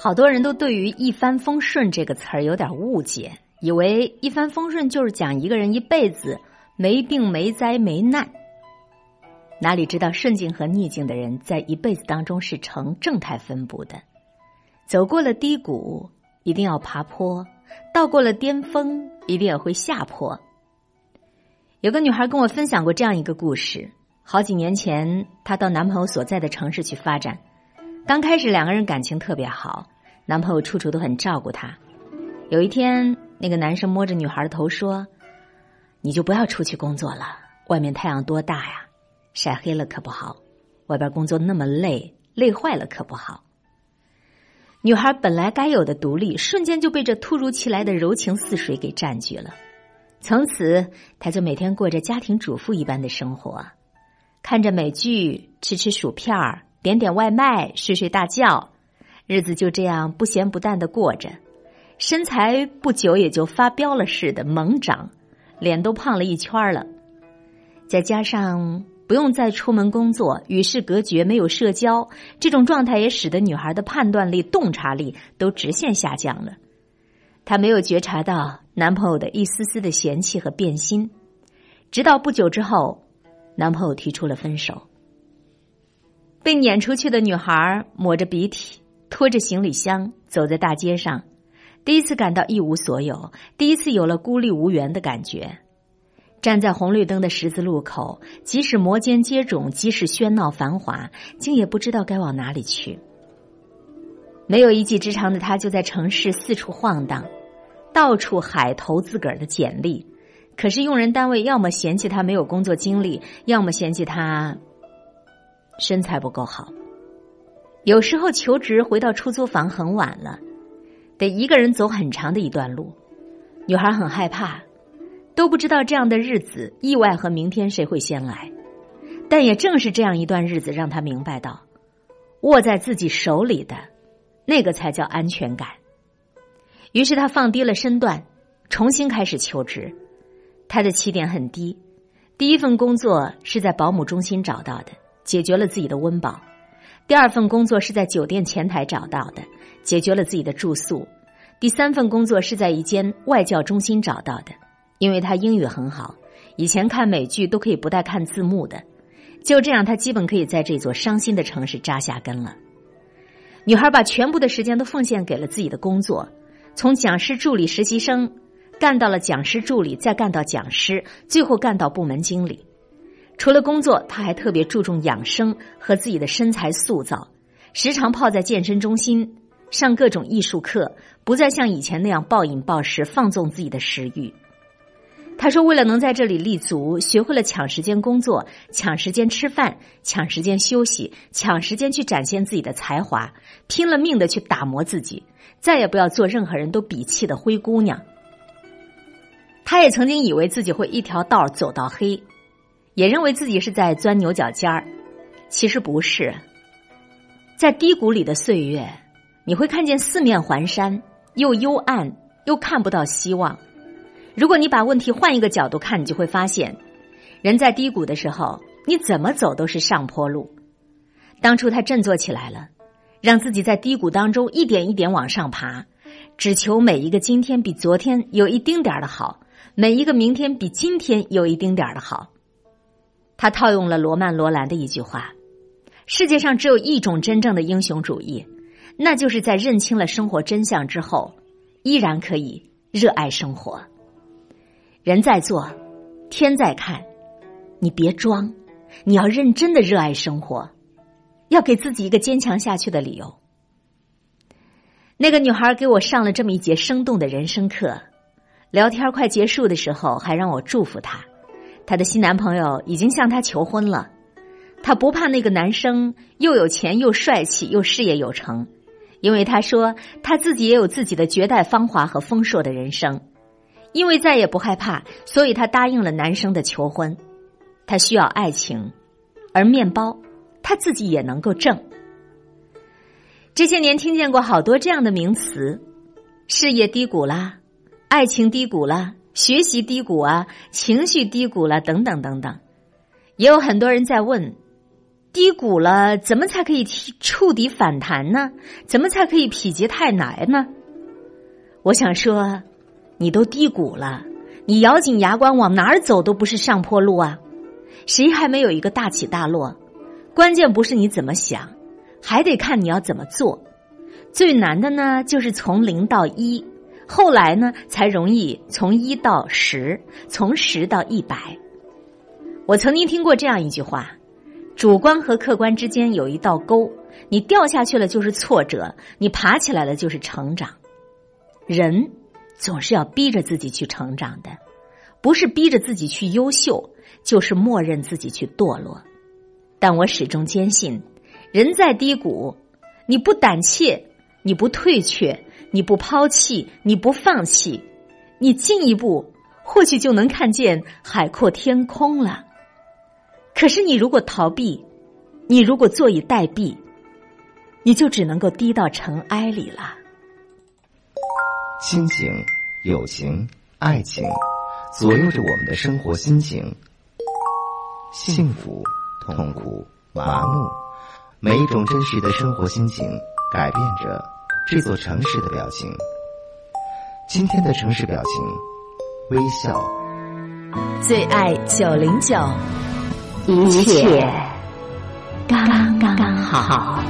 好多人都对于“一帆风顺”这个词儿有点误解，以为一帆风顺就是讲一个人一辈子没病没灾没难。哪里知道顺境和逆境的人在一辈子当中是呈正态分布的，走过了低谷，一定要爬坡；到过了巅峰，一定也会下坡。有个女孩跟我分享过这样一个故事：好几年前，她到男朋友所在的城市去发展。刚开始两个人感情特别好，男朋友处处都很照顾她。有一天，那个男生摸着女孩的头说：“你就不要出去工作了，外面太阳多大呀，晒黑了可不好。外边工作那么累，累坏了可不好。”女孩本来该有的独立，瞬间就被这突如其来的柔情似水给占据了。从此，她就每天过着家庭主妇一般的生活，看着美剧，吃吃薯片儿，点点外卖，睡睡大觉，日子就这样不咸不淡的过着。身材不久也就发飙了似的猛长，脸都胖了一圈了。再加上不用再出门工作，与世隔绝，没有社交，这种状态也使得女孩的判断力、洞察力都直线下降了。她没有觉察到男朋友的一丝丝的嫌弃和变心，直到不久之后，男朋友提出了分手。被撵出去的女孩抹着鼻涕，拖着行李箱走在大街上，第一次感到一无所有，第一次有了孤立无援的感觉。站在红绿灯的十字路口，即使摩肩接踵，即使喧闹繁华，竟也不知道该往哪里去。没有一技之长的她，就在城市四处晃荡。到处海投自个儿的简历，可是用人单位要么嫌弃他没有工作经历，要么嫌弃他身材不够好。有时候求职回到出租房很晚了，得一个人走很长的一段路。女孩很害怕，都不知道这样的日子，意外和明天谁会先来。但也正是这样一段日子，让她明白到，握在自己手里的，那个才叫安全感。于是她放低了身段，重新开始求职。他的起点很低，第一份工作是在保姆中心找到的，解决了自己的温饱；第二份工作是在酒店前台找到的，解决了自己的住宿；第三份工作是在一间外教中心找到的，因为他英语很好，以前看美剧都可以不带看字幕的。就这样，他基本可以在这座伤心的城市扎下根了。女孩把全部的时间都奉献给了自己的工作。从讲师助理实习生干到了讲师助理，再干到讲师，最后干到部门经理。除了工作，他还特别注重养生和自己的身材塑造，时常泡在健身中心上各种艺术课，不再像以前那样暴饮暴食，放纵自己的食欲。他说：“为了能在这里立足，学会了抢时间工作，抢时间吃饭，抢时间休息，抢时间去展现自己的才华，拼了命的去打磨自己。”再也不要做任何人都鄙弃的灰姑娘。他也曾经以为自己会一条道走到黑，也认为自己是在钻牛角尖儿。其实不是，在低谷里的岁月，你会看见四面环山，又幽暗又看不到希望。如果你把问题换一个角度看，你就会发现，人在低谷的时候，你怎么走都是上坡路。当初他振作起来了。让自己在低谷当中一点一点往上爬，只求每一个今天比昨天有一丁点儿的好，每一个明天比今天有一丁点儿的好。他套用了罗曼·罗兰的一句话：“世界上只有一种真正的英雄主义，那就是在认清了生活真相之后，依然可以热爱生活。人在做，天在看，你别装，你要认真的热爱生活。”要给自己一个坚强下去的理由。那个女孩给我上了这么一节生动的人生课，聊天快结束的时候，还让我祝福她。她的新男朋友已经向她求婚了，她不怕那个男生又有钱又帅气又事业有成，因为她说她自己也有自己的绝代芳华和丰硕的人生。因为再也不害怕，所以她答应了男生的求婚。她需要爱情，而面包。她自己也能够挣。这些年听见过好多这样的名词：事业低谷啦，爱情低谷啦，学习低谷啊，情绪低谷了，等等等等。也有很多人在问：低谷了，怎么才可以触底反弹呢？怎么才可以否极泰来呢？我想说，你都低谷了，你咬紧牙关往哪儿走都不是上坡路啊！谁还没有一个大起大落？关键不是你怎么想，还得看你要怎么做。最难的呢，就是从零到一，后来呢，才容易从一到十，从十到一百。我曾经听过这样一句话：主观和客观之间有一道沟，你掉下去了就是挫折，你爬起来了就是成长。人总是要逼着自己去成长的，不是逼着自己去优秀，就是默认自己去堕落。但我始终坚信，人在低谷，你不胆怯。你不退却，你不抛弃，你不放弃，你进一步或许就能看见海阔天空了。可是你如果逃避，你如果坐以待毙，你就只能够低到尘埃里了。亲情、友情、爱情，左右着我们的生活心情。幸福、痛苦、麻木，每一种真实的生活心情，改变着。这座城市的表情，今天的城市表情，微笑。最爱九零九，一切刚刚好。